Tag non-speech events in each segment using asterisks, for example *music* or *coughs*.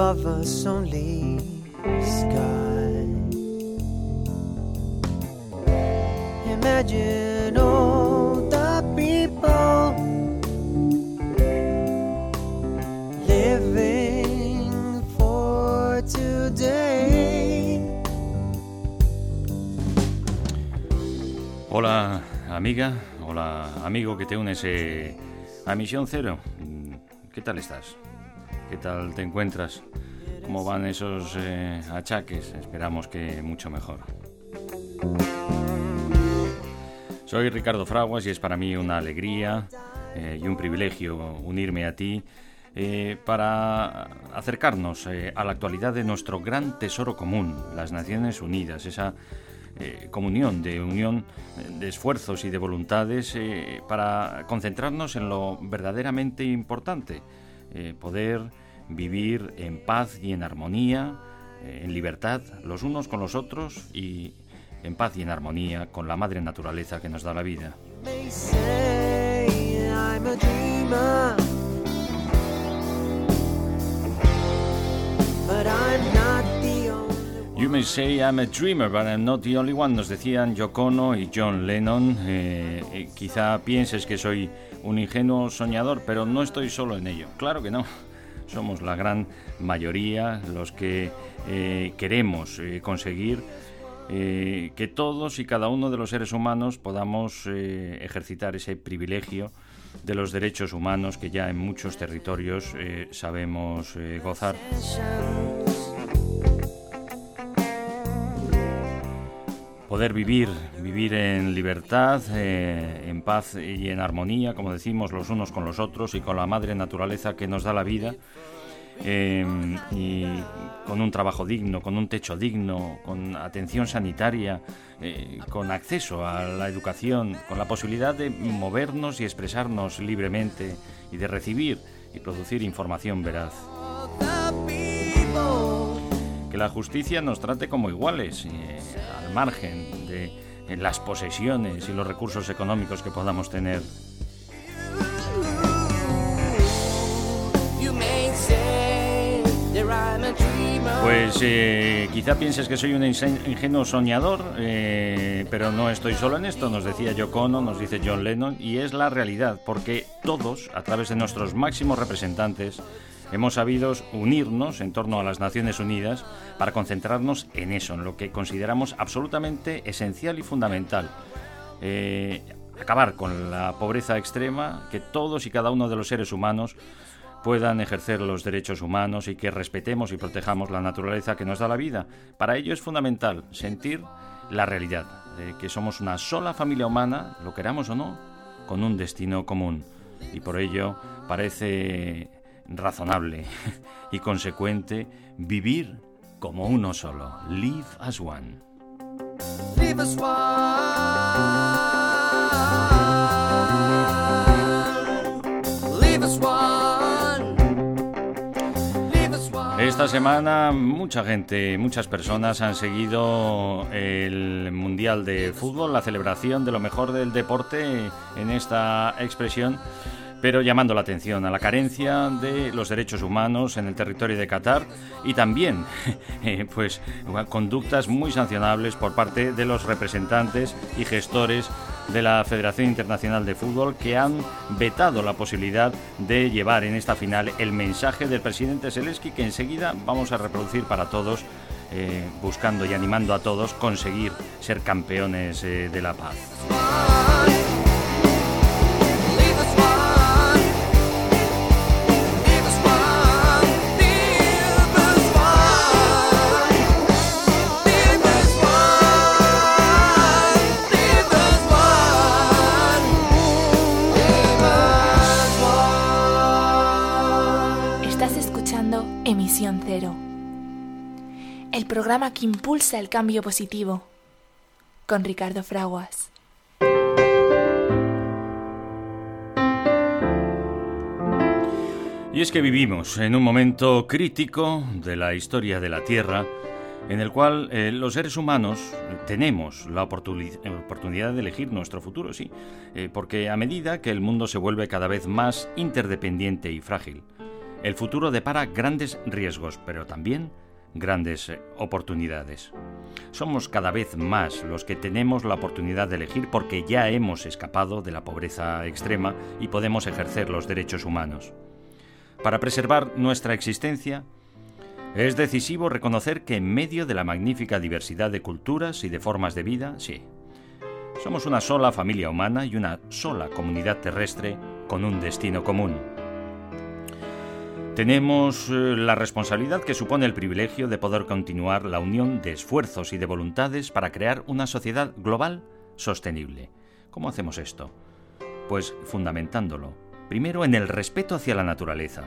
Above us only sky. Imagine all the people living for today. Hola amiga, hola amigo que te unes eh, a Misión Cero. Mm, ¿Qué tal estás? ¿Qué tal te encuentras? ¿Cómo van esos eh, achaques? Esperamos que mucho mejor. Soy Ricardo Fraguas y es para mí una alegría eh, y un privilegio unirme a ti eh, para acercarnos a la actualidad de nuestro gran tesoro común, las Naciones Unidas, esa comunión, de unión de esfuerzos y de voluntades para concentrarnos en lo verdaderamente importante, poder vivir en paz y en armonía, eh, en libertad los unos con los otros y en paz y en armonía con la madre naturaleza que nos da la vida. You may say I'm a dreamer, but I'm not the only one, nos decían Yoko Ono y John Lennon. Eh, eh, quizá pienses que soy un ingenuo soñador, pero no estoy solo en ello. Claro que no. Somos la gran mayoría los que eh, queremos eh, conseguir eh, que todos y cada uno de los seres humanos podamos ejercitar ese privilegio de los derechos humanos que ya en muchos territorios sabemos gozar. Poder vivir, vivir en libertad, eh, en paz y en armonía, como decimos, los unos con los otros y con la madre naturaleza que nos da la vida, eh, y con un trabajo digno, con un techo digno, con atención sanitaria, eh, con acceso a la educación, con la posibilidad de movernos y expresarnos libremente y de recibir y producir información veraz. Que la justicia nos trate como iguales, margen de las posesiones y los recursos económicos que podamos tener. Pues eh, quizá pienses que soy un ingenuo soñador, eh, pero no estoy solo en esto, nos decía Yoko nos dice John Lennon, y es la realidad, porque todos, a través de nuestros máximos representantes, hemos sabido unirnos en torno a las Naciones Unidas para concentrarnos en eso, en lo que consideramos absolutamente esencial y fundamental. Eh, acabar con la pobreza extrema, que todos y cada uno de los seres humanos puedan ejercer los derechos humanos y que respetemos y protejamos la naturaleza que nos da la vida. Para ello es fundamental sentir la realidad, de que somos una sola familia humana, lo queramos o no, con un destino común. Y por ello parece razonable *laughs* y consecuente vivir como uno solo. Live as one. Leave us one. Leave us one. Leave us one. Esta semana mucha gente, muchas personas han seguido el Mundial de Fútbol, la celebración de lo mejor del deporte en esta expresión, pero llamando la atención a la carencia de los derechos humanos en el territorio de Qatar y también *laughs* eh, pues conductas muy sancionables por parte de los representantes y gestores de la Federación Internacional de Fútbol que han vetado la posibilidad de llevar en esta final el mensaje del presidente Zelensky que enseguida vamos a reproducir para todos, eh, buscando y animando a todos conseguir ser campeones eh, de la paz. Cero. el programa que impulsa el cambio positivo, con Ricardo Fraguas. Y es que vivimos en un momento crítico de la historia de la Tierra, en el cual eh, los seres humanos tenemos la oportunidad de elegir nuestro futuro, sí, eh, porque a medida que el mundo se vuelve cada vez más interdependiente y frágil, el futuro depara grandes riesgos, pero también grandes eh, oportunidades. Somos cada vez más los que tenemos la oportunidad de elegir porque ya hemos escapado de la pobreza extrema y podemos ejercer los derechos humanos. Para preservar nuestra existencia, es decisivo reconocer que en medio de la magnífica diversidad de culturas y de formas de vida, sí, somos una sola familia humana y una sola comunidad terrestre con un destino común. Tenemos eh, la responsabilidad que supone el privilegio de poder continuar la unión de esfuerzos y de voluntades para crear una sociedad global sostenible. ¿Cómo hacemos esto? Pues fundamentándolo Primero, en el respeto hacia la naturaleza.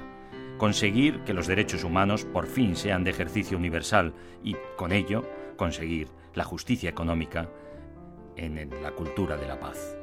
Conseguir que los derechos humanos por fin sean de ejercicio universal y, con ello, conseguir la justicia económica en la cultura de la paz.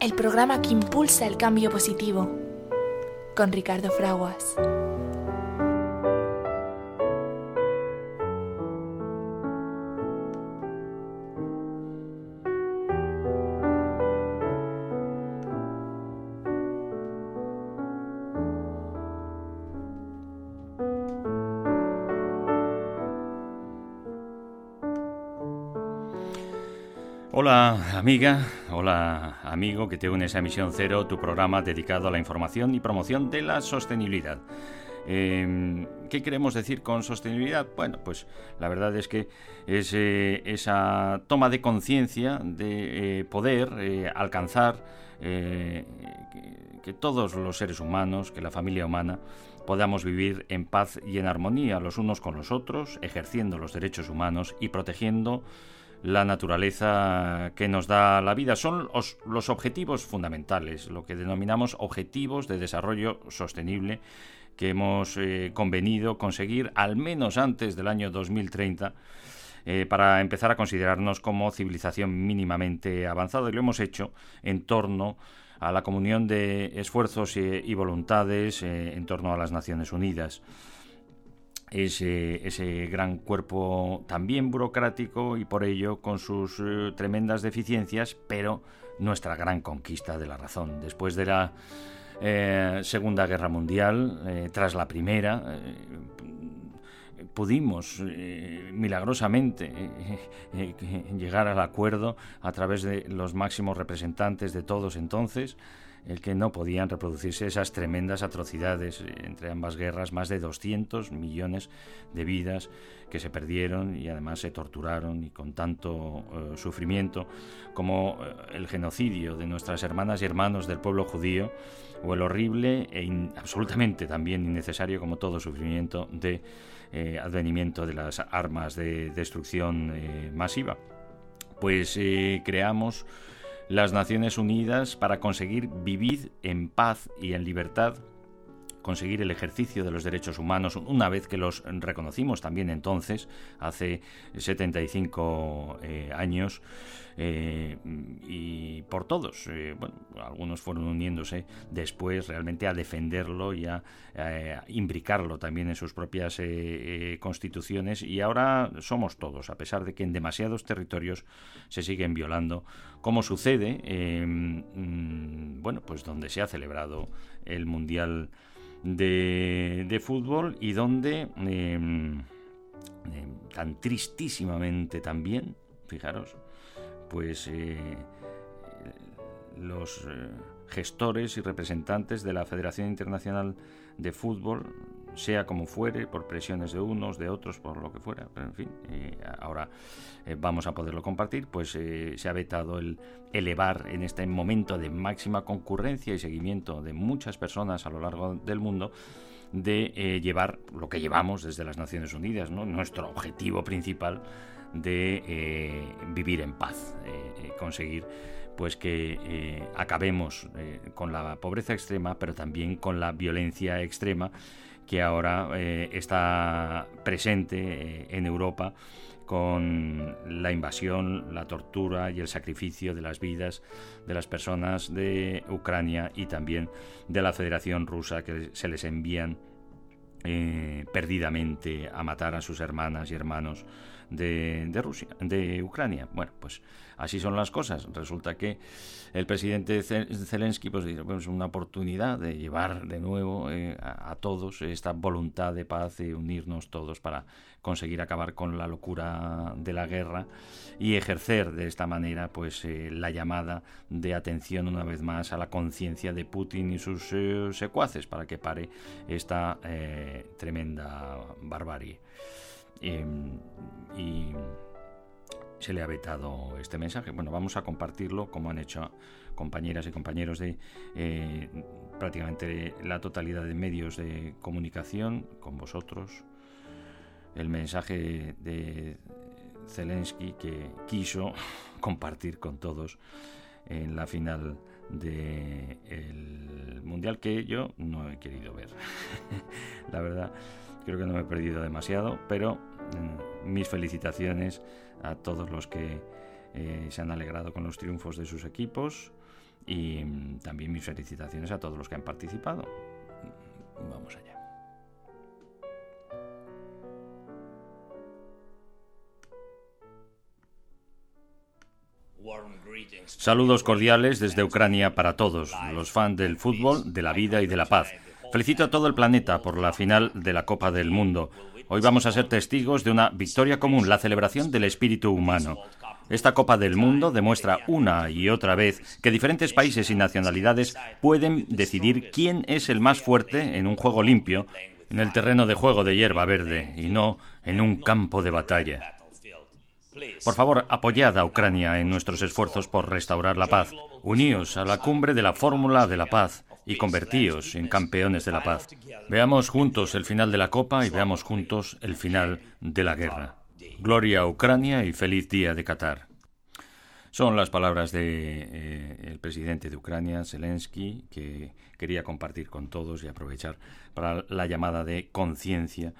el programa que impulsa el cambio positivo, con Ricardo Fraguas. Hola amiga, hola amigo que te unes a Misión Cero, tu programa dedicado a la información y promoción de la sostenibilidad. Em, ¿Qué queremos decir con sostenibilidad? Bueno, pues la verdad es que es eh, esa toma de conciencia de eh, poder eh, alcanzar que, que todos los seres humanos, que la familia humana, podamos vivir en paz y en armonía los unos con los otros, ejerciendo los derechos humanos y protegiendo la naturaleza que nos da la vida. Son los, objetivos fundamentales, lo que denominamos objetivos de desarrollo sostenible que hemos eh, convenido conseguir al menos antes del año 2030 eh, para empezar a considerarnos como civilización mínimamente avanzada y lo hemos hecho en torno a la comunión de esfuerzos y, voluntades eh, en torno a las Naciones Unidas ese, ese gran cuerpo también burocrático y por ello con sus eh, tremendas deficiencias, pero nuestra gran conquista de la razón. Después de la eh, Segunda Guerra Mundial, eh, tras la Primera, pudimos milagrosamente llegar al acuerdo a través de los máximos representantes de todos entonces, el que no podían reproducirse esas tremendas atrocidades entre ambas guerras, más de 200 millones de vidas que se perdieron y además se torturaron y con tanto eh, sufrimiento como eh, el genocidio de nuestras hermanas y hermanos del pueblo judío o el horrible e absolutamente también innecesario como todo sufrimiento de eh, advenimiento de las armas de destrucción masiva. Pues creamos las Naciones Unidas para conseguir vivir en paz y en libertad, conseguir el ejercicio de los derechos humanos una vez que los reconocimos también entonces, hace 75 eh, años, eh, y por todos. Eh, bueno, algunos fueron uniéndose después realmente a defenderlo y a, imbricarlo también en sus propias constituciones. Y ahora somos todos, a pesar de que en demasiados territorios se siguen violando, como sucede, mm, bueno, pues donde se ha celebrado el Mundial de, fútbol y donde... Em, em, tan tristísimamente también, fijaros, pues eh, los eh, gestores y representantes de la Federación Internacional de Fútbol sea como fuere, por presiones de unos, de otros, por lo que fuera, pero en fin, eh, ahora eh, vamos a poderlo compartir, pues se ha vetado el elevar en este momento de máxima concurrencia y seguimiento de muchas personas a lo largo del mundo de llevar lo que llevamos desde las Naciones Unidas, nuestro objetivo principal de vivir en paz, conseguir pues que eh, acabemos eh, con la pobreza extrema, pero también con la violencia extrema que ahora eh, está presente en Europa con la invasión, la tortura y el sacrificio de las vidas de las personas de Ucrania y también de la Federación Rusa que se les envían perdidamente a matar a sus hermanas y hermanos de, Rusia, de Ucrania. Bueno, pues así son las cosas. Resulta que el presidente Zelensky pues, dice, una oportunidad de llevar de nuevo eh, a, todos esta voluntad de paz y unirnos todos para conseguir acabar con la locura de la guerra y ejercer de esta manera pues eh, la llamada de atención una vez más a la conciencia de Putin y sus eh, secuaces para que pare esta tremenda barbarie. Em, y se le ha vetado este mensaje. Bueno, vamos a compartirlo como han hecho compañeras y compañeros de eh, prácticamente la totalidad de medios de comunicación con vosotros. El mensaje de Zelensky que quiso *laughs* compartir con todos en la final del mundial que yo no he querido ver. *laughs* la verdad, creo que no me he perdido demasiado, pero mm, mis felicitaciones a todos los que eh, se han alegrado con los triunfos de sus equipos y mm, también mis felicitaciones a todos los que han participado. Vamos allá. Saludos cordiales desde Ucrania para todos, los fans del fútbol, de la vida y de la paz. Felicito a todo el planeta por la final de la Copa del Mundo. Hoy vamos a ser testigos de una victoria común, la celebración del espíritu humano. Esta Copa del Mundo demuestra una y otra vez que diferentes países y nacionalidades pueden decidir quién es el más fuerte en un juego limpio, en el terreno de juego de hierba verde y no en un campo de batalla. Por favor, apoyad a Ucrania en nuestros esfuerzos por restaurar la paz. Uníos a la cumbre de la fórmula de la paz y convertíos en campeones de la paz. Veamos juntos el final de la Copa y veamos juntos el final de la guerra. Gloria a Ucrania y feliz día de Qatar. Son las palabras del de, eh, presidente de Ucrania, Zelensky, que quería compartir con todos y aprovechar para la llamada de conciencia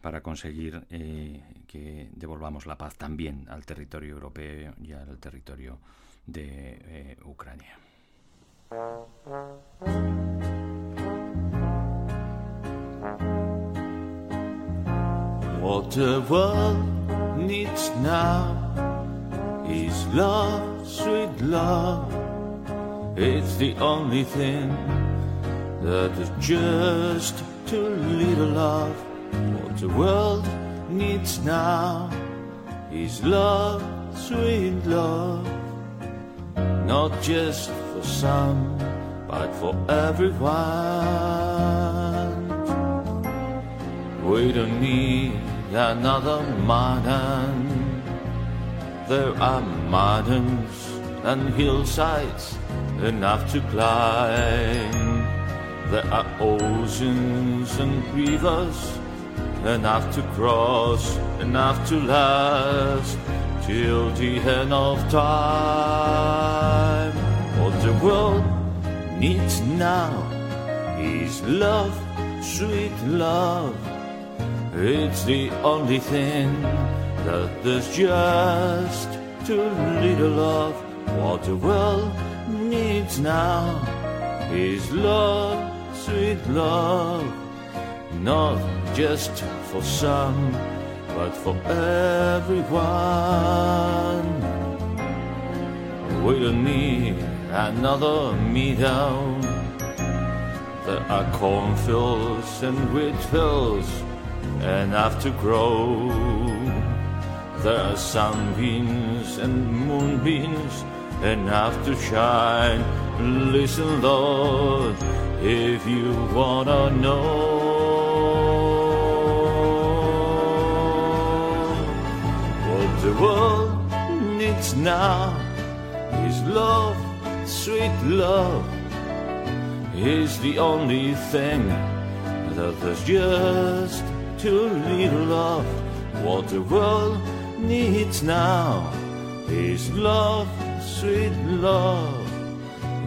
para conseguir eh, que devolvamos la paz también al territorio europeo y al territorio de eh, Ucrania. What the world needs now is love, sweet love. It's the only thing that is just too little love. What the world needs now is love, sweet love. Not just for some, but for everyone. We don't need another mountain. There are mountains and hillsides enough to climb. There are oceans and rivers enough to cross, enough to last till the end of time. What the world needs now is love, sweet love. It's the only thing that there's just too little of. What the world needs now is love, sweet love. Not just for some but for everyone. We don't need another meadow. There are cornfields and wheat fields enough to grow. There are sunbeams and moonbeams enough to shine. Listen, Lord, if you wanna know. What the world needs now is love, sweet love, is the only thing that there's just too little of. What the world needs now is love, sweet love,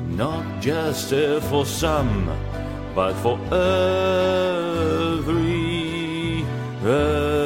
not just uh, for some, but for every. everyone.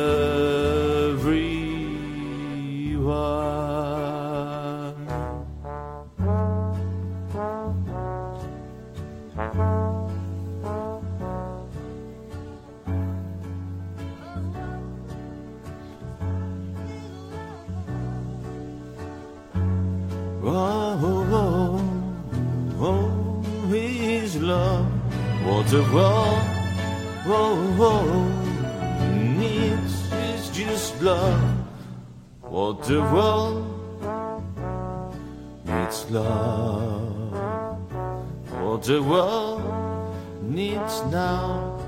The world, oh, oh, needs is just love. What the world needs love. What the world needs now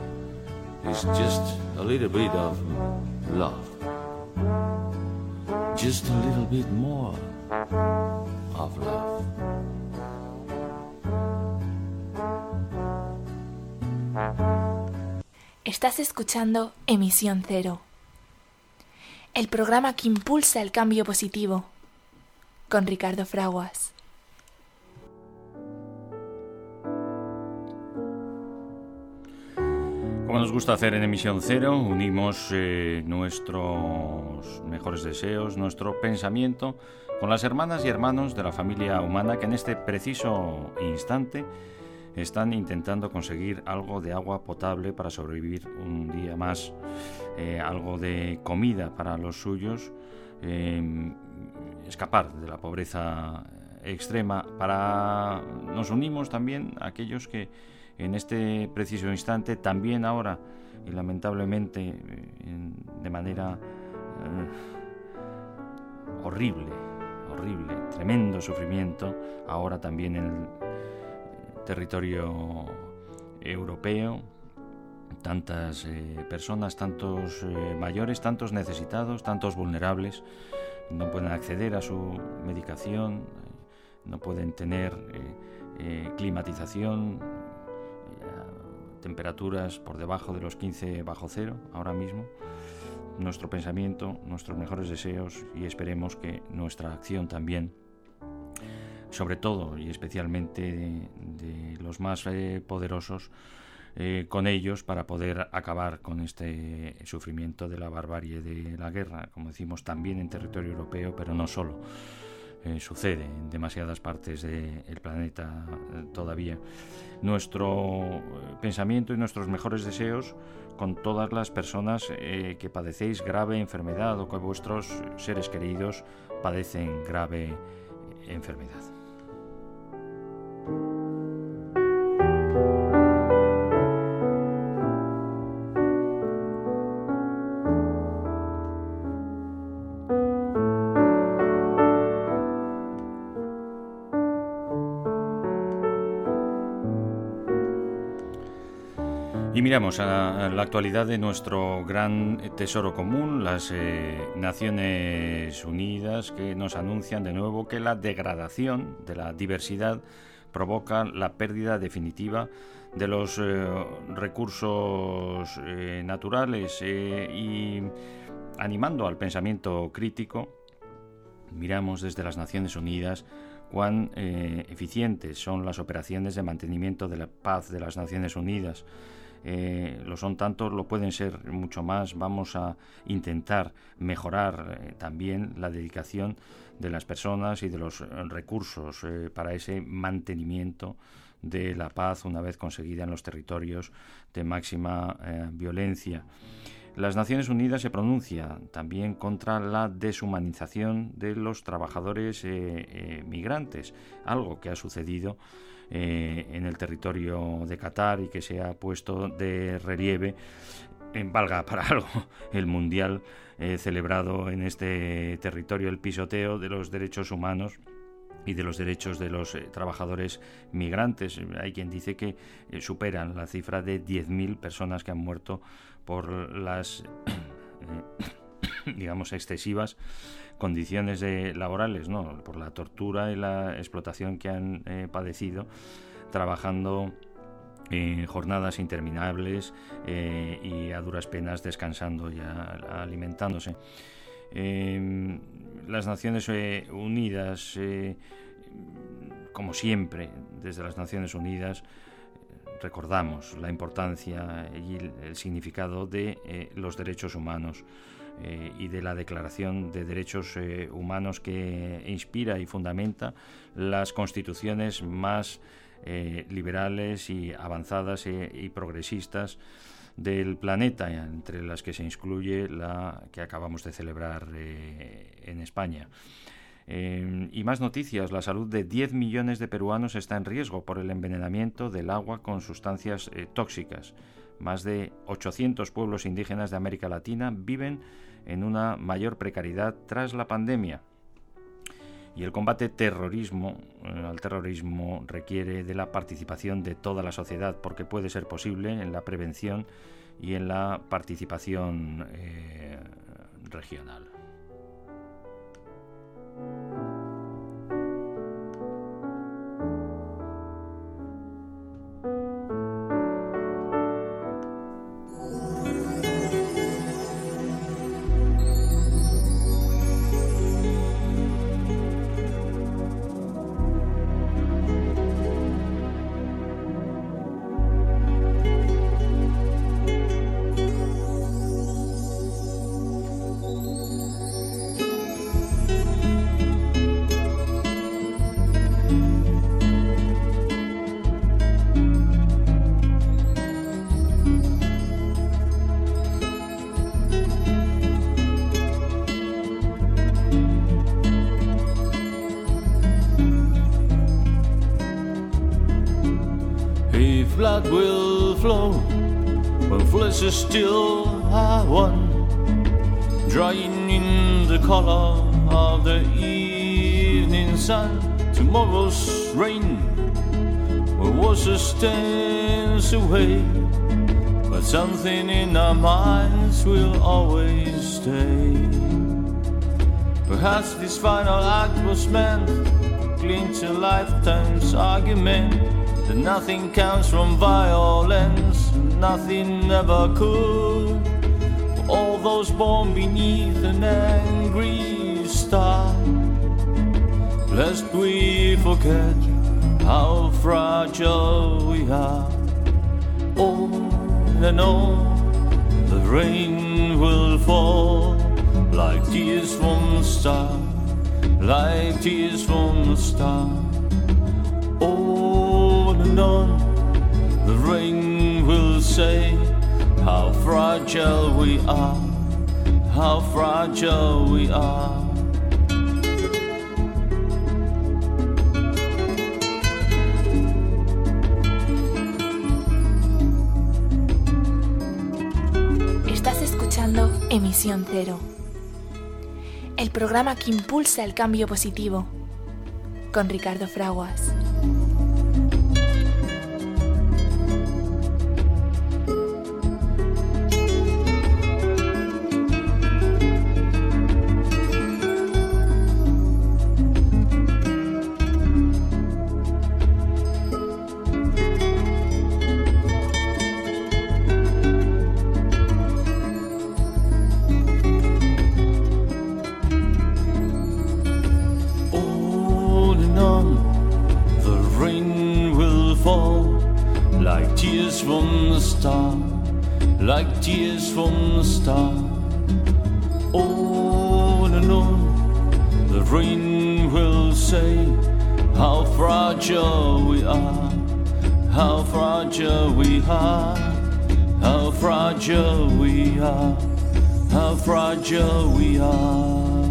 is just a little bit of love. Just a little bit more of love. Estás escuchando Emisión Cero, el programa que impulsa el cambio positivo, con Ricardo Fraguas. Como nos gusta hacer en Emisión Cero, unimos eh, nuestros mejores deseos, nuestro pensamiento con las hermanas y hermanos de la familia humana que en este preciso instante están intentando conseguir algo de agua potable para sobrevivir un día más, eh, algo de comida para los suyos, eh, escapar de la pobreza extrema. Para nos unimos también a aquellos que en este preciso instante, también ahora y lamentablemente eh, de manera eh, horrible, horrible, tremendo sufrimiento, ahora también en el territorio europeo, tantas eh, personas, tantos eh, mayores, tantos necesitados, tantos vulnerables, no pueden acceder a su medicación, eh, no pueden tener climatización, temperaturas por debajo de los 15 bajo cero ahora mismo. Nuestro pensamiento, nuestros mejores deseos y esperemos que nuestra acción también sobre todo y especialmente de, los más eh, poderosos, eh, con ellos para poder acabar con este sufrimiento de la barbarie de la guerra, como decimos también en territorio europeo, pero no solo. Eh, sucede en demasiadas partes del planeta todavía. Nuestro pensamiento y nuestros mejores deseos con todas las personas que padecéis grave enfermedad o que vuestros seres queridos padecen grave enfermedad. Y miramos a la actualidad de nuestro gran tesoro común, las eh, Naciones Unidas, que nos anuncian de nuevo que la degradación de la diversidad provoca la pérdida definitiva de los eh, recursos eh, naturales eh, y animando al pensamiento crítico, miramos desde las Naciones Unidas cuán eficientes son las operaciones de mantenimiento de la paz de las Naciones Unidas. Lo son tanto, lo pueden ser mucho más. Vamos a intentar mejorar también la dedicación de las personas y de los eh, recursos eh, para ese mantenimiento de la paz una vez conseguida en los territorios de máxima eh, violencia. Las Naciones Unidas se pronuncia también contra la deshumanización de los trabajadores eh, migrantes, algo que ha sucedido en el territorio de Qatar y que se ha puesto de relieve, valga para *laughs* algo, el Mundial eh, celebrado en este territorio, el pisoteo de los derechos humanos y de los derechos de los eh, trabajadores migrantes. Hay quien dice que eh, superan la cifra de 10.000 personas que han muerto por las... *coughs* *coughs* digamos, excesivas condiciones laborales, ¿no? Por la tortura y la explotación que han padecido trabajando en jornadas interminables eh, y a duras penas descansando y alimentándose. Em, las Naciones eh, Unidas, como siempre, desde las Naciones Unidas, recordamos la importancia y el significado de los derechos humanos eh, y de la Declaración de Derechos eh, Humanos que inspira y fundamenta las constituciones más eh, liberales y avanzadas y progresistas del planeta, entre las que se incluye la que acabamos de celebrar en España. y más noticias, la salud de 10 millones de peruanos está en riesgo por el envenenamiento del agua con sustancias tóxicas. Más de 800 pueblos indígenas de América Latina viven en una mayor precariedad tras la pandemia. Y el combate terrorismo, eh, al terrorismo requiere de la participación de toda la sociedad porque puede ser posible en la prevención y en la participación eh, regional. Still I one, drying in the color of the evening sun. Tomorrow's rain will wash the stains away, but something in our minds will always stay. Perhaps this final act was meant to clinch a lifetime's argument that nothing comes from violence nothing ever could. For all those born beneath an angry star, lest we forget how fragile we are. On and on, the rain will fall like tears from a star, like tears from a star. The rain will say how fragile we are, how fragile we are. Estás escuchando Emisión Cero, el programa que impulsa el cambio positivo, con Ricardo Fraguas. from the start, like tears from the start. On and on, the rain will say how fragile we are, how fragile we are, how fragile we are, how fragile we are.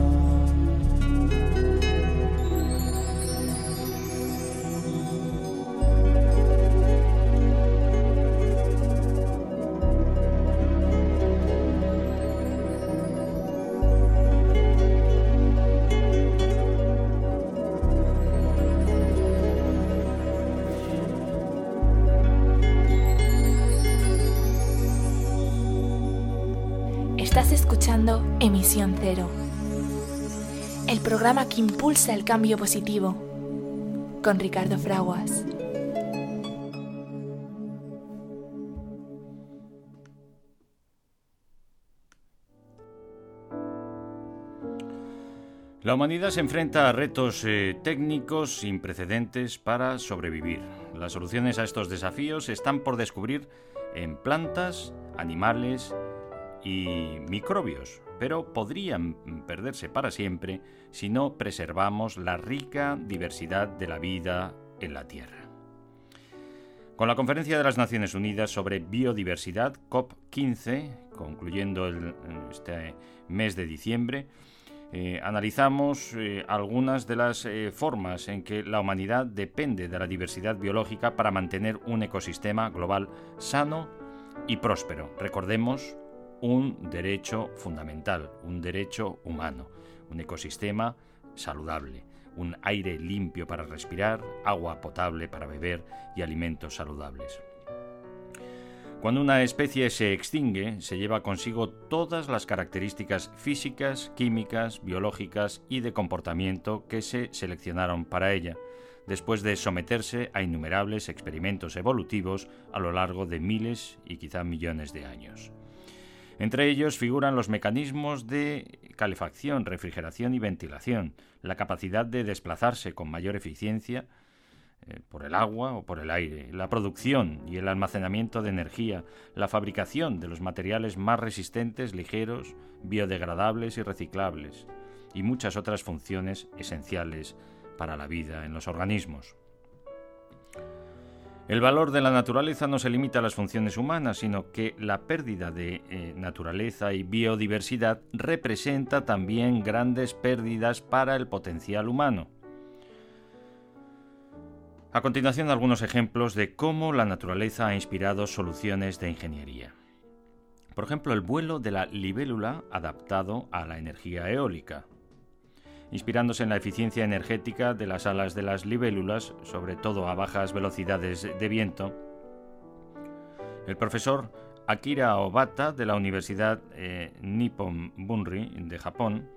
El programa que impulsa el cambio positivo, con Ricardo Fraguas. La humanidad se enfrenta a retos eh, técnicos sin precedentes para sobrevivir. Las soluciones a estos desafíos están por descubrir en plantas, animales y microbios, pero podrían perderse para siempre si no preservamos la rica diversidad de la vida en la Tierra. Con la Conferencia de las Naciones Unidas sobre Biodiversidad, COP15, concluyendo este mes de diciembre, eh, analizamos eh, algunas de las eh, formas en que la humanidad depende de la diversidad biológica para mantener un ecosistema global sano y próspero. Recordemos, un derecho fundamental, un derecho humano, un ecosistema saludable, un aire limpio para respirar, agua potable para beber y alimentos saludables. Cuando una especie se extingue, se lleva consigo todas las características físicas, químicas, biológicas y de comportamiento que se seleccionaron para ella, después de someterse a innumerables experimentos evolutivos a lo largo de miles y quizá millones de años. Entre ellos figuran los mecanismos de calefacción, refrigeración y ventilación, la capacidad de desplazarse con mayor eficiencia, eh, por el agua o por el aire, la producción y el almacenamiento de energía, la fabricación de los materiales más resistentes, ligeros, biodegradables y reciclables, y muchas otras funciones esenciales para la vida en los organismos. El valor de la naturaleza no se limita a las funciones humanas, sino que la pérdida de eh, naturaleza y biodiversidad representa también grandes pérdidas para el potencial humano. A continuación, algunos ejemplos de cómo la naturaleza ha inspirado soluciones de ingeniería. Por ejemplo, el vuelo de la libélula adaptado a la energía eólica. Inspirándose en la eficiencia energética de las alas de las libélulas, sobre todo a bajas velocidades de viento, el profesor Akira Obata de la Universidad eh, Nippon Bunri de Japón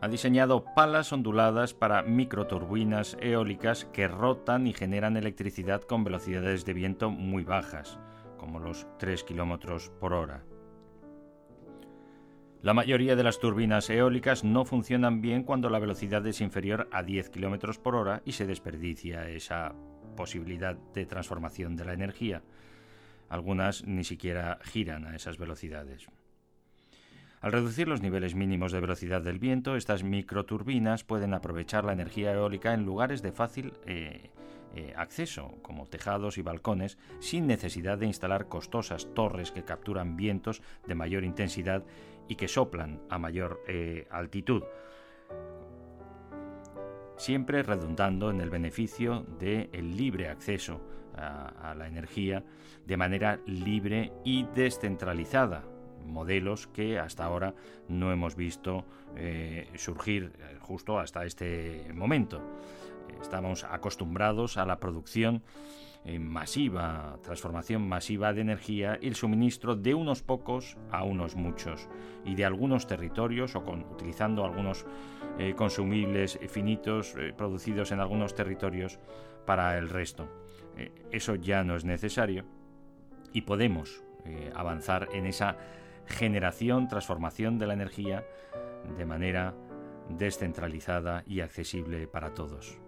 ha diseñado palas onduladas para microturbinas eólicas que rotan y generan electricidad con velocidades de viento muy bajas, como los 3 km por hora. La mayoría de las turbinas eólicas no funcionan bien cuando la velocidad es inferior a 10 km por hora y se desperdicia esa posibilidad de transformación de la energía. Algunas ni siquiera giran a esas velocidades. Al reducir los niveles mínimos de velocidad del viento, estas microturbinas pueden aprovechar la energía eólica en lugares de fácil eh, eh, acceso, como tejados y balcones, sin necesidad de instalar costosas torres que capturan vientos de mayor intensidad y que soplan a mayor eh, altitud, siempre redundando en el beneficio del libre acceso a la energía de manera libre y descentralizada, modelos que hasta ahora no hemos visto eh, surgir eh, justo hasta este momento. Estamos acostumbrados a la producción eh, masiva, transformación masiva de energía el suministro de unos pocos a unos muchos y de algunos territorios o con, utilizando algunos consumibles finitos producidos en algunos territorios para el resto. eso ya no es necesario y podemos avanzar en esa generación, transformación de la energía de manera descentralizada y accesible para todos.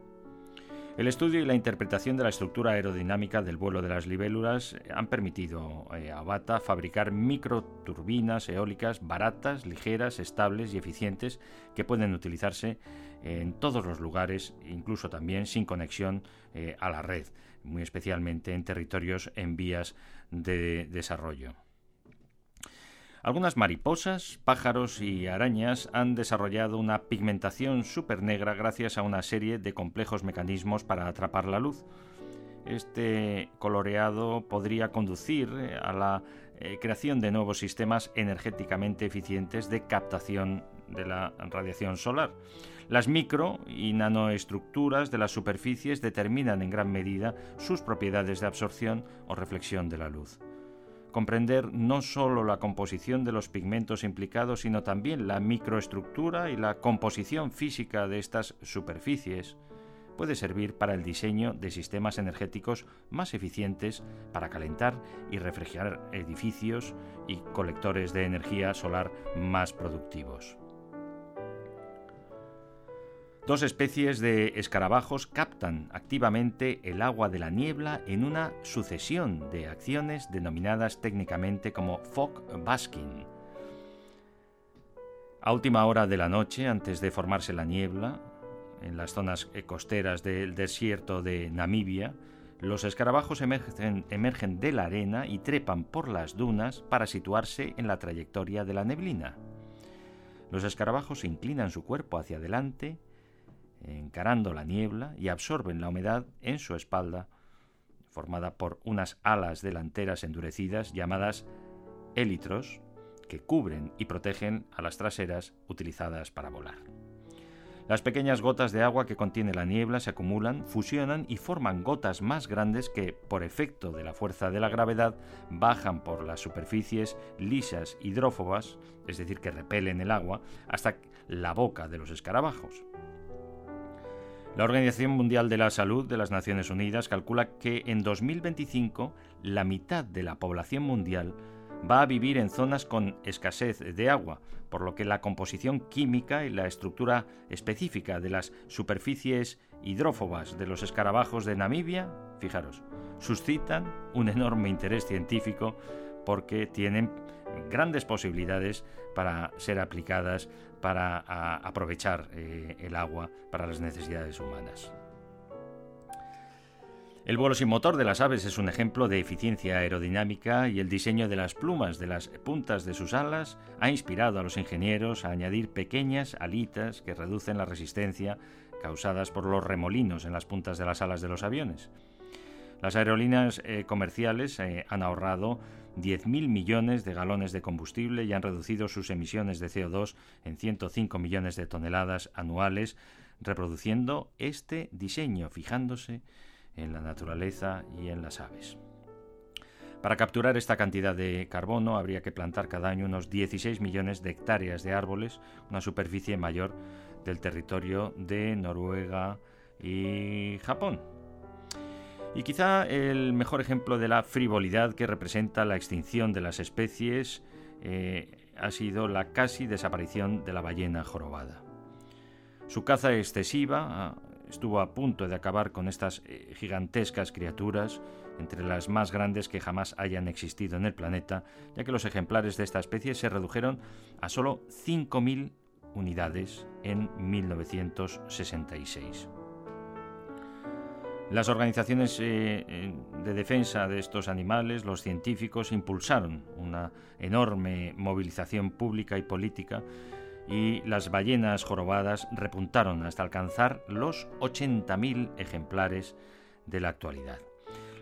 El estudio y la interpretación de la estructura aerodinámica del vuelo de las libélulas han permitido eh, a Bata fabricar microturbinas eólicas baratas, ligeras, estables y eficientes que pueden utilizarse en todos los lugares, incluso también sin conexión eh, a la red, muy especialmente en territorios en vías de desarrollo. Algunas mariposas, pájaros y arañas han desarrollado una pigmentación supernegra gracias a una serie de complejos mecanismos para atrapar la luz. Este coloreado podría conducir a la eh, creación de nuevos sistemas energéticamente eficientes de captación de la radiación solar. Las micro y nanoestructuras de las superficies determinan en gran medida sus propiedades de absorción o reflexión de la luz. Comprender no solo la composición de los pigmentos implicados, sino también la microestructura y la composición física de estas superficies, puede servir para el diseño de sistemas energéticos más eficientes para calentar y refrigerar edificios y colectores de energía solar más productivos. Dos especies de escarabajos captan activamente el agua de la niebla en una sucesión de acciones denominadas técnicamente como fog basking. A última hora de la noche, antes de formarse la niebla, en las zonas costeras del desierto de Namibia, los escarabajos emergen, emergen, de la arena y trepan por las dunas para situarse en la trayectoria de la neblina. Los escarabajos inclinan su cuerpo hacia adelante encarando la niebla y absorben la humedad en su espalda, formada por unas alas delanteras endurecidas llamadas élitros, que cubren y protegen a las traseras utilizadas para volar. Las pequeñas gotas de agua que contiene la niebla se acumulan, fusionan y forman gotas más grandes que, por efecto de la fuerza de la gravedad, bajan por las superficies lisas hidrófobas, es decir, que repelen el agua, hasta la boca de los escarabajos. La Organización Mundial de la Salud de las Naciones Unidas calcula que en 2025 la mitad de la población mundial va a vivir en zonas con escasez de agua, por lo que la composición química y la estructura específica de las superficies hidrófobas de los escarabajos de Namibia, fijaros, suscitan un enorme interés científico porque tienen grandes posibilidades para ser aplicadas para aprovechar eh, el agua para las necesidades humanas. El vuelo sin motor de las aves es un ejemplo de eficiencia aerodinámica y el diseño de las plumas de las puntas de sus alas ha inspirado a los ingenieros a añadir pequeñas alitas que reducen la resistencia causadas por los remolinos en las puntas de las alas de los aviones. Las aerolíneas eh, comerciales eh, han ahorrado 10.000 millones de galones de combustible y han reducido sus emisiones de CO2 en 105 millones de toneladas anuales, reproduciendo este diseño, fijándose en la naturaleza y en las aves. Para capturar esta cantidad de carbono habría que plantar cada año unos 16 millones de hectáreas de árboles, una superficie mayor del territorio de Noruega y Japón. Y quizá el mejor ejemplo de la frivolidad que representa la extinción de las especies eh, ha sido la casi desaparición de la ballena jorobada. Su caza excesiva ah, estuvo a punto de acabar con estas eh, gigantescas criaturas, entre las más grandes que jamás hayan existido en el planeta, ya que los ejemplares de esta especie se redujeron a solo 5.000 unidades en 1966. Las organizaciones eh, eh, de defensa de estos animales, los científicos, impulsaron una enorme movilización pública y política y las ballenas jorobadas repuntaron hasta alcanzar los 80.000 ejemplares de la actualidad.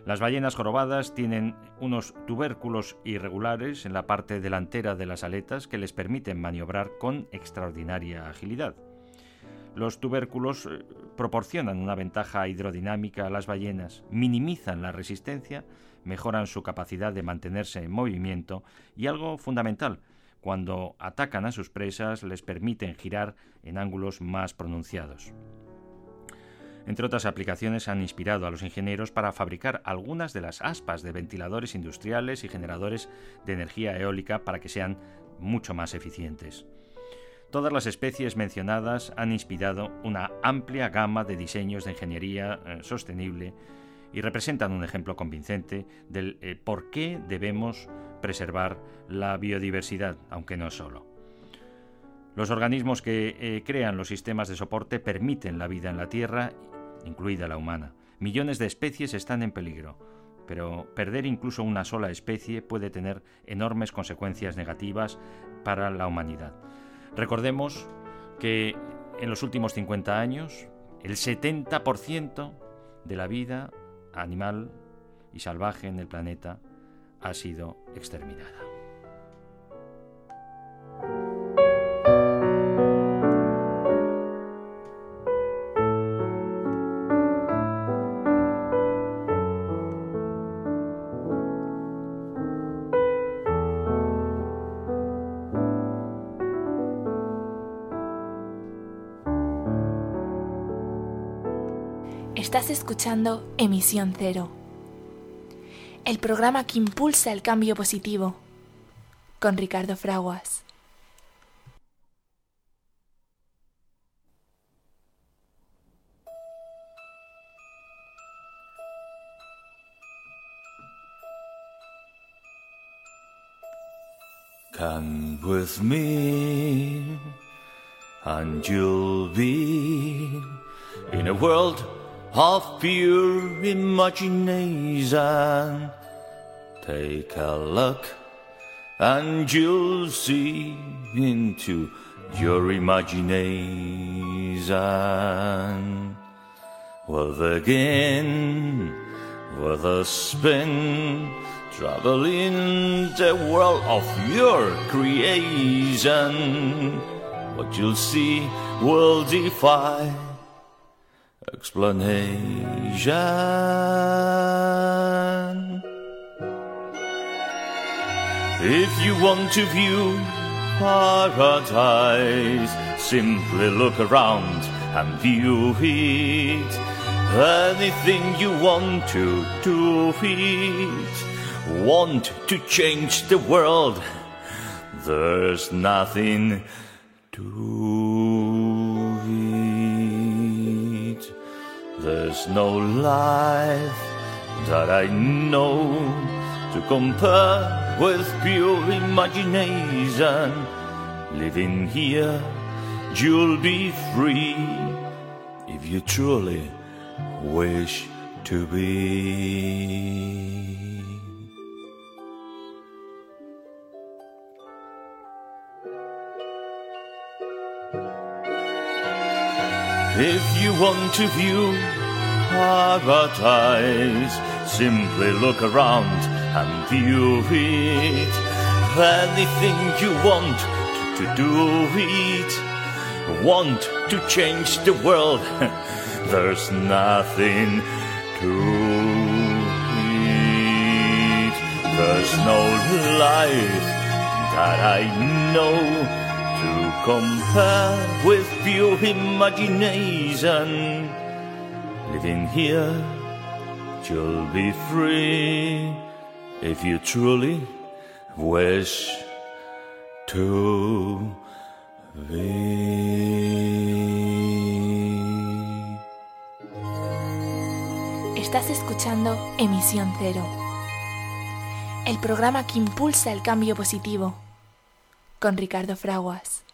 Las ballenas jorobadas tienen unos tubérculos irregulares en la parte delantera de las aletas que les permiten maniobrar con extraordinaria agilidad. Los tubérculos eh, proporcionan una ventaja hidrodinámica a las ballenas, minimizan la resistencia, mejoran su capacidad de mantenerse en movimiento y algo fundamental, cuando atacan a sus presas les permiten girar en ángulos más pronunciados. Entre otras aplicaciones han inspirado a los ingenieros para fabricar algunas de las aspas de ventiladores industriales y generadores de energía eólica para que sean mucho más eficientes. Todas las especies mencionadas han inspirado una amplia gama de diseños de ingeniería eh, sostenible y representan un ejemplo convincente del eh, por qué debemos preservar la biodiversidad, aunque no solo. Los organismos que eh, crean los sistemas de soporte permiten la vida en la Tierra, incluida la humana. Millones de especies están en peligro, pero perder incluso una sola especie puede tener enormes consecuencias negativas para la humanidad. Recordemos que en los últimos 50 años el 70% de la vida animal y salvaje en el planeta ha sido exterminada. Escuchando Emisión Cero, el programa que impulsa el cambio positivo, con Ricardo Fraguas. Come with me, and you'll be in a world of pure imagination. Take a look, and you'll see into your imagination. With a begin with a spin Travel in the world of your creation. What you'll see will defy explanation. If you want to view paradise, simply look around and view it. Anything you want to do it want to change the world. There's nothing to There's no life that I know to compare with pure imagination. Living here, you'll be free if you truly wish to be. If you want to view paradise, simply look around and view it. Anything you want to do it, want to change the world, *laughs* there's nothing to it. There's no life that I know to compare with pure imagination. Living here, you'll be free if you truly wish to be. Estás escuchando Emisión Cero, el programa que impulsa el cambio positivo con Ricardo Fraguas.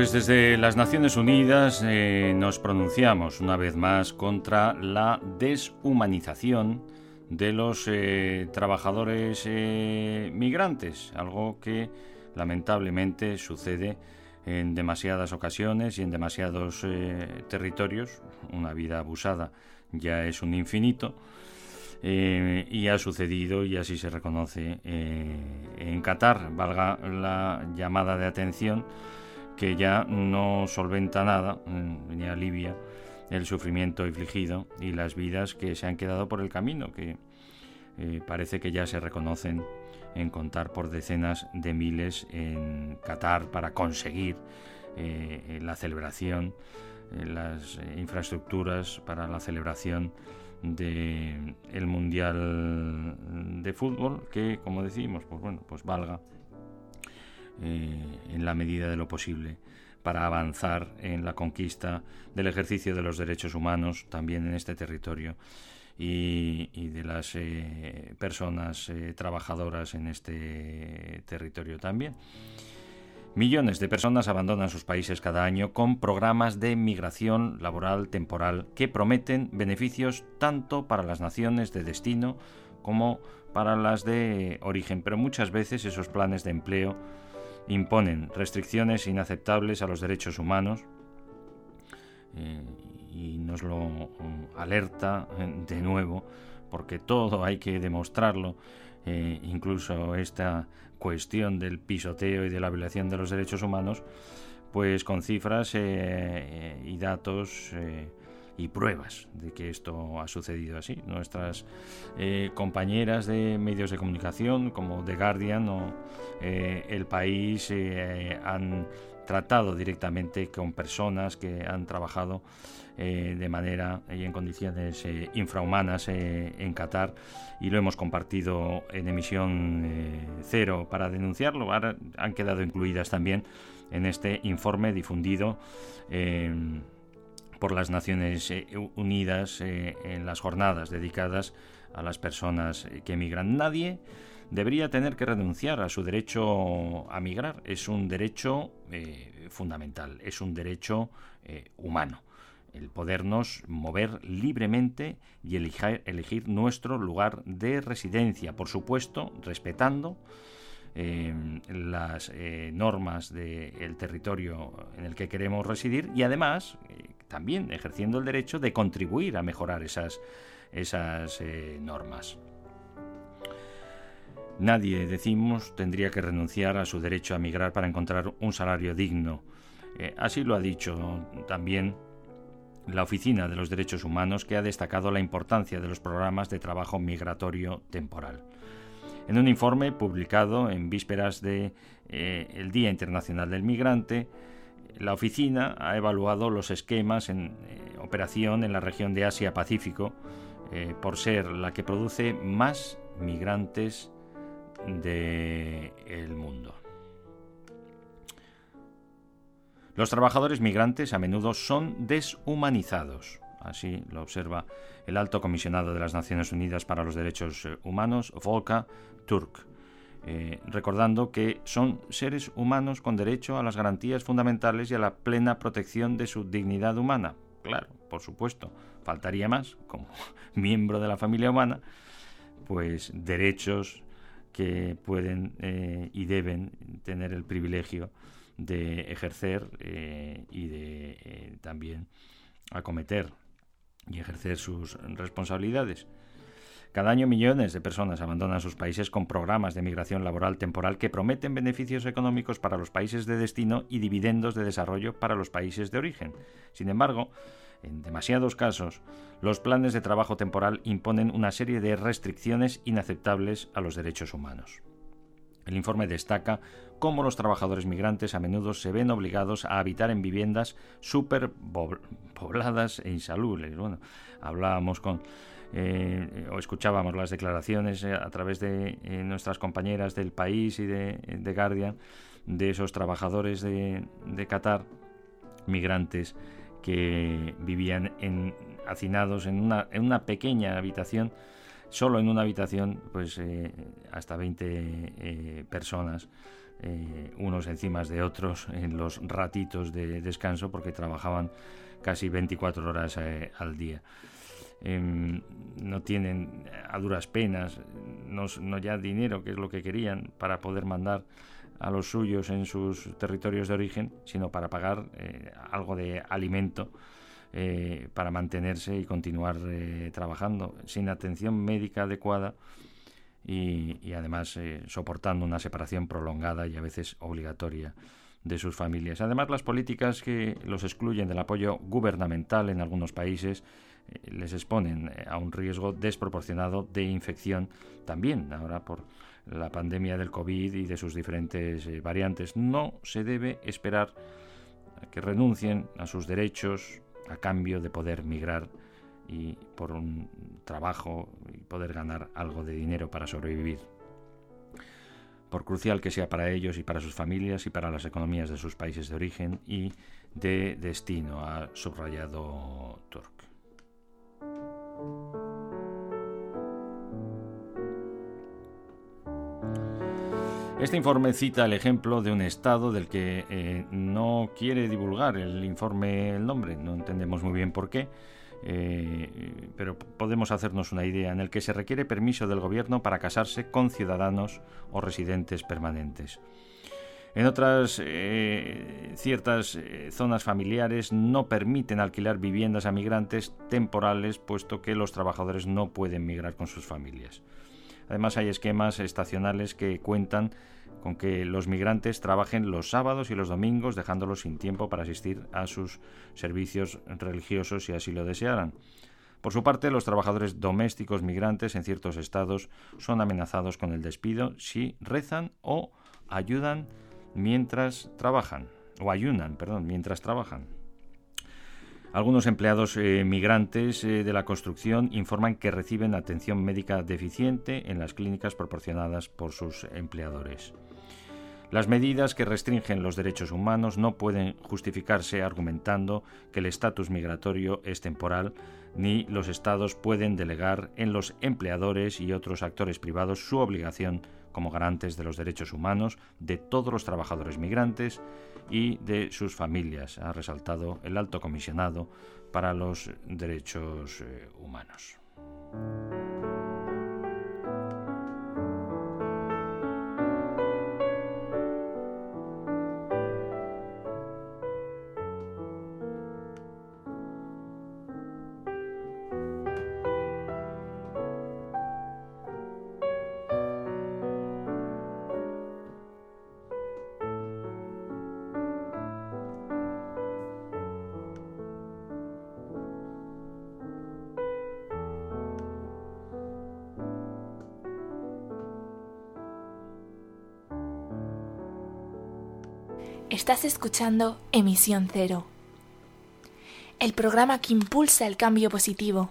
Pues desde las Naciones Unidas eh, nos pronunciamos una vez más contra la deshumanización de los eh, trabajadores eh, migrantes, algo que lamentablemente sucede en demasiadas ocasiones y en demasiados eh, territorios. Una vida abusada ya es un infinito. Y ha sucedido y así se reconoce en Qatar, valga la llamada de atención, que ya no solventa nada ni alivia el sufrimiento infligido y las vidas que se han quedado por el camino, que parece que ya se reconocen en contar por decenas de miles en Qatar para conseguir eh, la celebración, eh, las infraestructuras para la celebración del el Mundial de Fútbol, que como decimos, pues bueno, pues valga eh, en la medida de lo posible para avanzar en la conquista del ejercicio de los derechos humanos también en este territorio y, de las eh, personas eh, trabajadoras en este territorio también. Millones de personas abandonan sus países cada año con programas de migración laboral temporal que prometen beneficios tanto para las naciones de destino como para las de origen, pero muchas veces esos planes de empleo imponen restricciones inaceptables a los derechos humanos eh, y nos lo mm, alerta eh, de nuevo, porque todo hay que demostrarlo, eh, incluso esta cuestión del pisoteo y de la violación de los derechos humanos, pues con cifras y datos y pruebas de que esto ha sucedido así. Nuestras eh, compañeras de medios de comunicación como The Guardian o eh, El País han tratado directamente con personas que han trabajado de manera y en condiciones infrahumanas en Qatar y lo hemos compartido en emisión cero para denunciarlo. Ahora han quedado incluidas también en este informe difundido por las Naciones eh, Unidas eh, en las jornadas dedicadas a las personas eh, que emigran. Nadie debería tener que renunciar a su derecho a migrar. Es un derecho fundamental, es un derecho humano. El podernos mover libremente y elegir nuestro lugar de residencia, por supuesto, respetando las normas del territorio en el que queremos residir y además también ejerciendo el derecho de contribuir a mejorar esas, esas eh, normas. Nadie, decimos, tendría que renunciar a su derecho a migrar para encontrar un salario digno. Eh, así lo ha dicho también la Oficina de los Derechos Humanos, que ha destacado la importancia de los programas de trabajo migratorio temporal. En un informe publicado en vísperas del de, eh, Día Internacional del Migrante, la oficina ha evaluado los esquemas en eh, operación en la región de Asia-Pacífico eh, por ser la que produce más migrantes del mundo. Los trabajadores migrantes a menudo son deshumanizados, así lo observa el alto comisionado de las Naciones Unidas para los Derechos Humanos, Volka Turk. Eh, recordando que son seres humanos con derecho a las garantías fundamentales y a la plena protección de su dignidad humana. Claro, por supuesto, faltaría más, como *laughs* miembro de la familia humana, pues derechos que pueden eh, y deben tener el privilegio de ejercer eh, y de también acometer y ejercer sus responsabilidades. Cada año millones de personas abandonan sus países con programas de migración laboral temporal que prometen beneficios económicos para los países de destino y dividendos de desarrollo para los países de origen. Sin embargo, en demasiados casos, los planes de trabajo temporal imponen una serie de restricciones inaceptables a los derechos humanos. El informe destaca cómo los trabajadores migrantes a menudo se ven obligados a habitar en viviendas superpobladas e insalubres. Bueno, hablábamos con eh, o escuchábamos las declaraciones eh, a través de eh, nuestras compañeras del país y de, Guardian de esos trabajadores de, Qatar, migrantes que vivían en, hacinados en una, en una pequeña habitación, solo en una habitación, pues hasta 20 personas. unos encima de otros en los ratitos de descanso porque trabajaban casi 24 horas al día. Em, no tienen a duras penas, no, ya dinero, que es lo que querían, para poder mandar a los suyos en sus territorios de origen, sino para pagar eh, algo de alimento eh, para mantenerse y continuar eh, trabajando sin atención médica adecuada y, además soportando una separación prolongada y a veces obligatoria de sus familias. Además, las políticas que los excluyen del apoyo gubernamental en algunos países eh, les exponen eh, a un riesgo desproporcionado de infección también ahora por la pandemia del COVID y de sus diferentes eh, variantes. No se debe esperar que renuncien a sus derechos a cambio de poder migrar y por un trabajo y poder ganar algo de dinero para sobrevivir. Por crucial que sea para ellos y para sus familias y para las economías de sus países de origen y de destino, ha subrayado Turk. Este informe cita el ejemplo de un Estado del que eh, no quiere divulgar el informe el nombre, no entendemos muy bien por qué, eh, pero podemos hacernos una idea, en el que se requiere permiso del gobierno para casarse con ciudadanos o residentes permanentes. En otras eh, ciertas zonas familiares no permiten alquilar viviendas a migrantes temporales, puesto que los trabajadores no pueden migrar con sus familias. Además hay esquemas estacionales que cuentan con que los migrantes trabajen los sábados y los domingos, dejándolos sin tiempo para asistir a sus servicios religiosos si así lo desearan. Por su parte, los trabajadores domésticos migrantes en ciertos estados son amenazados con el despido si rezan o ayudan mientras trabajan, o ayunan, perdón, mientras trabajan. Algunos empleados eh, migrantes eh, de la construcción informan que reciben atención médica deficiente en las clínicas proporcionadas por sus empleadores. Las medidas que restringen los derechos humanos no pueden justificarse argumentando que el estatus migratorio es temporal, ni los estados pueden delegar en los empleadores y otros actores privados su obligación como garantes de los derechos humanos de todos los trabajadores migrantes y de sus familias, ha resaltado el alto comisionado para los derechos eh, humanos. Escuchando Emisión Cero, el programa que impulsa el cambio positivo,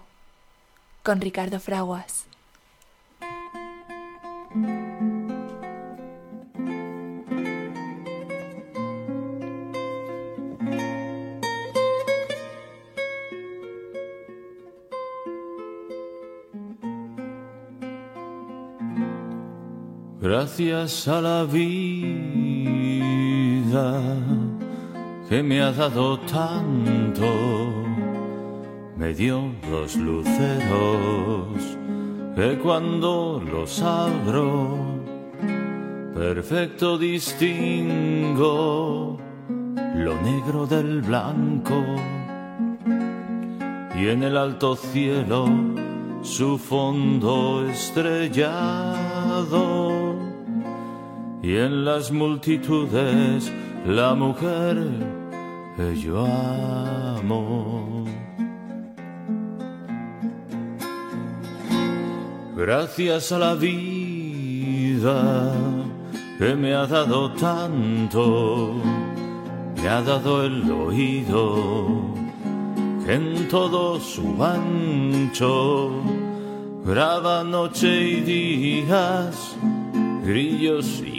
con Ricardo Fraguas. Gracias a la vida que me ha dado tanto, me dio dos luceros que cuando los abro, perfecto distingo lo negro del blanco. Y en el alto cielo su fondo estrellado y en las multitudes la mujer que yo amo. Gracias a la vida que me ha dado tanto, me ha dado el oído que en todo su ancho graba noche y días grillos y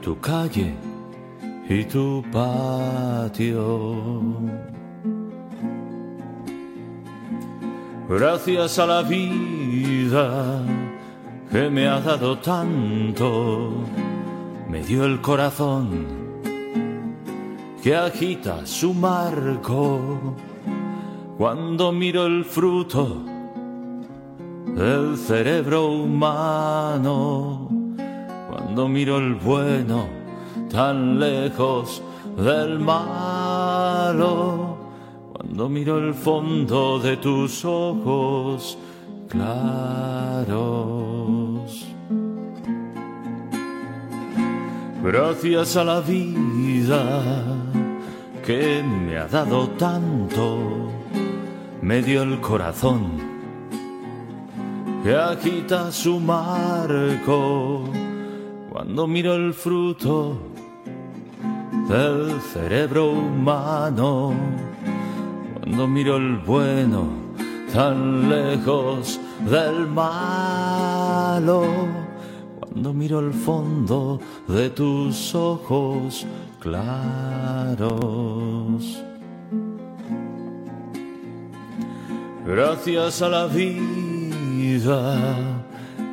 tu calle y tu patio. Gracias a la vida que me ha dado tanto, me dio el corazón que agita su marco cuando miro el fruto del cerebro humano cuando miro el bueno tan lejos del malo. Cuando miro el fondo de tus ojos claros. Gracias a la vida que me ha dado tanto, me dio el corazón que agita su marco cuando miro el fruto del cerebro humano, cuando miro el bueno tan lejos del malo cuando miro el fondo de tus ojos claros. Gracias a la vida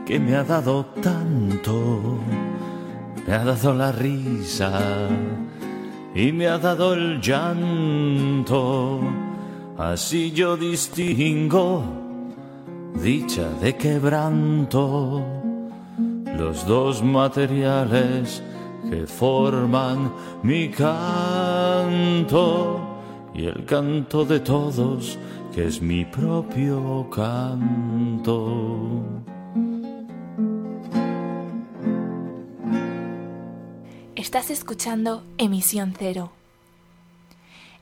que me ha dado tanto, me ha dado la risa y me ha dado el llanto. Así yo distingo dicha de quebranto los dos materiales que forman mi canto y el canto de todos que es mi propio canto. Estás escuchando Emisión Cero,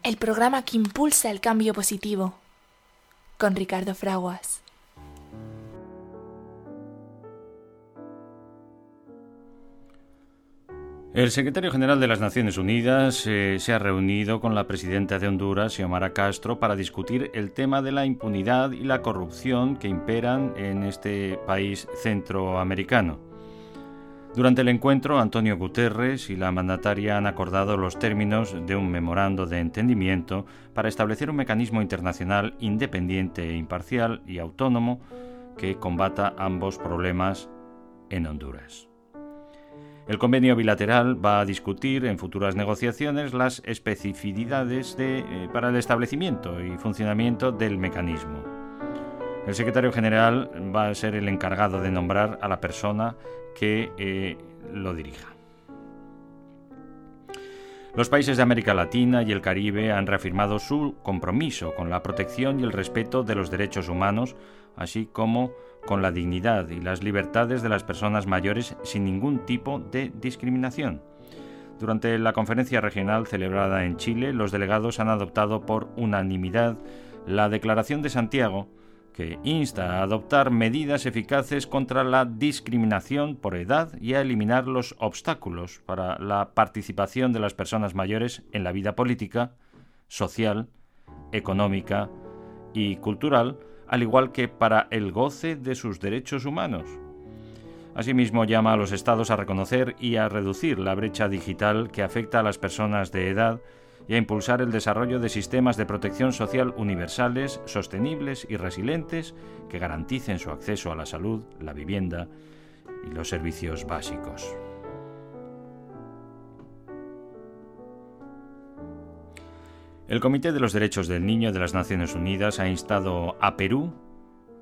el programa que impulsa el cambio positivo, con Ricardo Fraguas. El secretario general de las Naciones Unidas eh, se ha reunido con la presidenta de Honduras, Xiomara Castro, para discutir el tema de la impunidad y la corrupción que imperan en este país centroamericano. Durante el encuentro, Antonio Guterres y la mandataria han acordado los términos de un memorando de entendimiento para establecer un mecanismo internacional independiente e imparcial y autónomo que combata ambos problemas en Honduras. El convenio bilateral va a discutir en futuras negociaciones las especificidades eh, para el establecimiento y funcionamiento del mecanismo. El secretario general va a ser el encargado de nombrar a la persona que eh, lo dirija. Los países de América Latina y el Caribe han reafirmado su compromiso con la protección y el respeto de los derechos humanos, así como con la dignidad y las libertades de las personas mayores sin ningún tipo de discriminación. Durante la conferencia regional celebrada en Chile, los delegados han adoptado por unanimidad la Declaración de Santiago, que insta a adoptar medidas eficaces contra la discriminación por edad y a eliminar los obstáculos para la participación de las personas mayores en la vida política, social, económica y cultural, al igual que para el goce de sus derechos humanos. Asimismo, llama a los estados a reconocer y a reducir la brecha digital que afecta a las personas de edad y a impulsar el desarrollo de sistemas de protección social universales, sostenibles y resilientes que garanticen su acceso a la salud, la vivienda y los servicios básicos. El Comité de los Derechos del Niño de las Naciones Unidas ha instado a Perú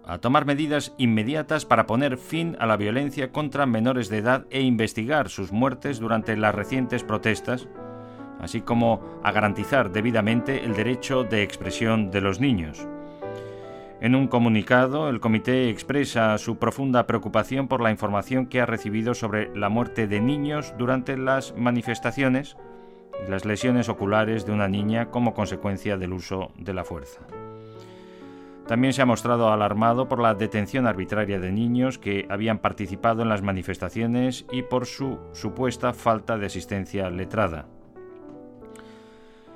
a tomar medidas inmediatas para poner fin a la violencia contra menores de edad e investigar sus muertes durante las recientes protestas, así como a garantizar debidamente el derecho de expresión de los niños. En un comunicado, el comité expresa su profunda preocupación por la información que ha recibido sobre la muerte de niños durante las manifestaciones, y las lesiones oculares de una niña como consecuencia del uso de la fuerza. También se ha mostrado alarmado por la detención arbitraria de niños que habían participado en las manifestaciones y por su supuesta falta de asistencia letrada.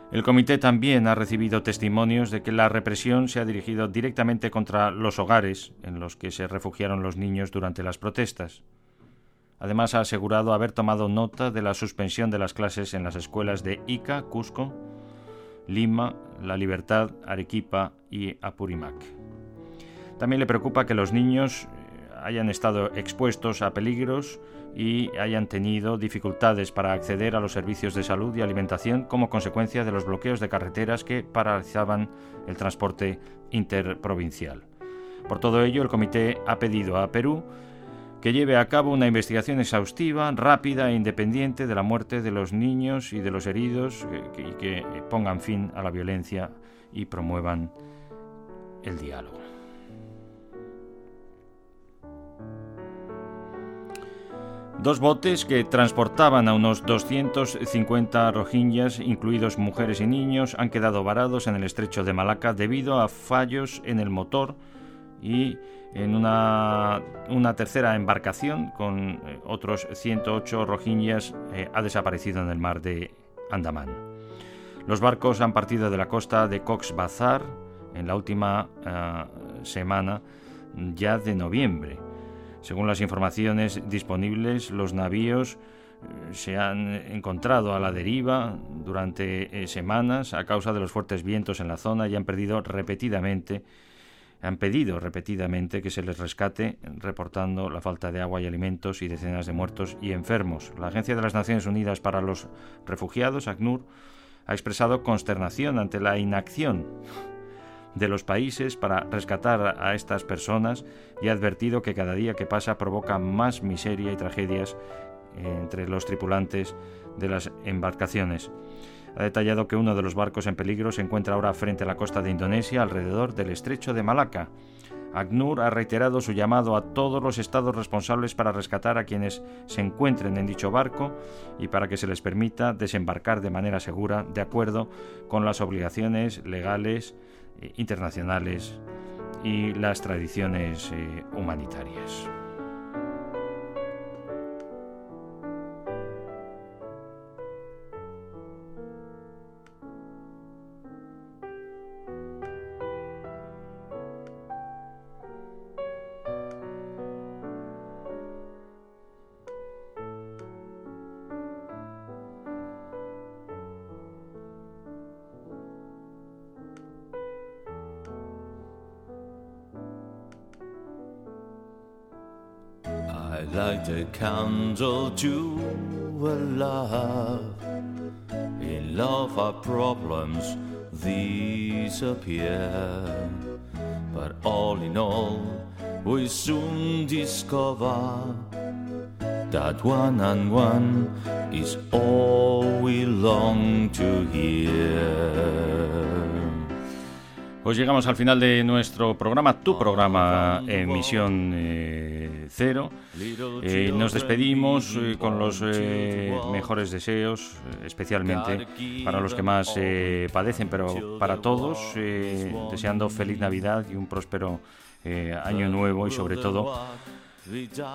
El comité también ha recibido testimonios de que la represión se ha dirigido directamente contra los hogares en los que se refugiaron los niños durante las protestas. Además, ha asegurado haber tomado nota de la suspensión de las clases en las escuelas de Ica, Cusco, Lima, La Libertad, Arequipa y Apurimac. También le preocupa que los niños eh, hayan estado expuestos a peligros y hayan tenido dificultades para acceder a los servicios de salud y alimentación como consecuencia de los bloqueos de carreteras que paralizaban el transporte interprovincial. Por todo ello, el comité ha pedido a Perú que lleve a cabo una investigación exhaustiva, rápida e independiente de la muerte de los niños y de los heridos y que pongan fin a la violencia y promuevan el diálogo. Dos botes que transportaban a unos 250 rohingyas, incluidos mujeres y niños, han quedado varados en el estrecho de Malaca debido a fallos en el motor y en una, tercera embarcación con eh, otros 108 rohingyas eh, ha desaparecido en el mar de Andamán. Los barcos han partido de la costa de Cox's Bazar en la última eh, semana ya de noviembre según las informaciones disponibles, los navíos eh, se han encontrado a la deriva durante eh, semanas a causa de los fuertes vientos en la zona y han perdido repetidamente han pedido repetidamente que se les rescate, reportando la falta de agua y alimentos y decenas de muertos y enfermos. La Agencia de las Naciones Unidas para los Refugiados, ACNUR, ha expresado consternación ante la inacción de los países para rescatar a estas personas y ha advertido que cada día que pasa provoca más miseria y tragedias entre los tripulantes de las embarcaciones. Ha detallado que uno de los barcos en peligro se encuentra ahora frente a la costa de Indonesia, alrededor del estrecho de Malaca. ACNUR ha reiterado su llamado a todos los estados responsables para rescatar a quienes se encuentren en dicho barco y para que se les permita desembarcar de manera segura, de acuerdo con las obligaciones legales internacionales y las tradiciones eh, humanitarias. Light a candle to a love. In love, our problems disappear. But all in all, we soon discover that one and one is all we long to hear. Pues llegamos al final de nuestro programa, tu programa Emisión eh, Cero. Eh, nos despedimos eh, con los mejores deseos, especialmente para los que más padecen, pero para todos, deseando feliz Navidad y un próspero año nuevo y sobre todo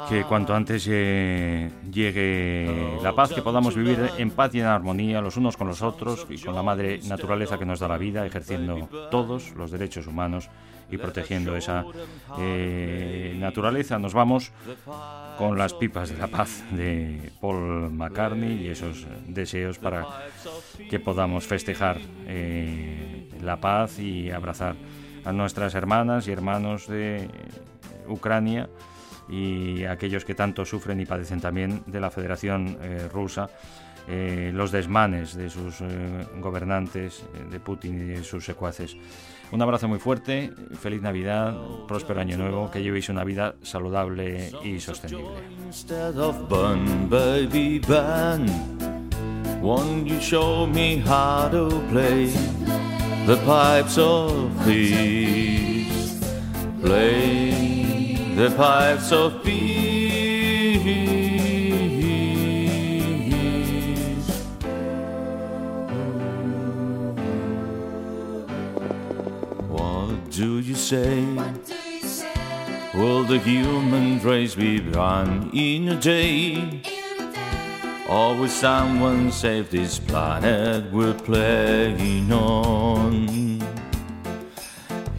que cuanto antes eh, llegue la paz, que podamos vivir en paz y en armonía los unos con los otros y con la madre naturaleza que nos da la vida, ejerciendo todos los derechos humanos y protegiendo esa eh, naturaleza. Nos vamos con las pipas de la paz de Paul McCartney y esos deseos para que podamos festejar eh, la paz y abrazar a nuestras hermanas y hermanos de Ucrania y aquellos que tanto sufren y padecen también de la Federación eh, Rusa, eh, los desmanes de sus eh, gobernantes, de Putin y de sus secuaces. Un abrazo muy fuerte, feliz Navidad, próspero año nuevo, que llevéis una vida saludable y sostenible. the pipes of peace. You say? Will the human race be run in a day? Or will someone save this planet we're playing on?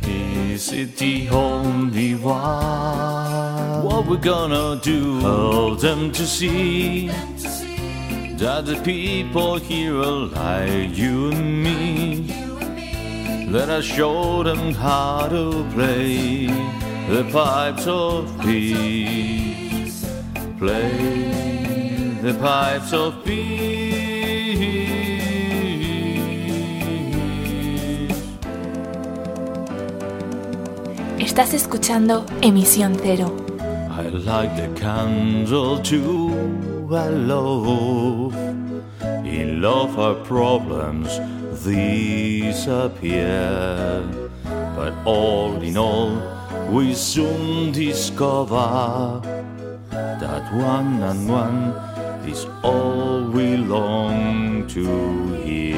Is it the only one? What we're gonna do? Hold them to see that the people here are like you and me. Let I showed them how to play the pipes of peace. Play the pipes of peace. Estás escuchando Emisión Cero. I like the candle to a love. In love, our problems disappear. But all in all, we soon discover that one and one is all we long to hear.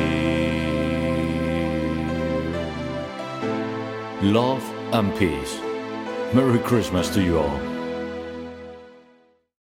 Love and peace. Merry Christmas to you all.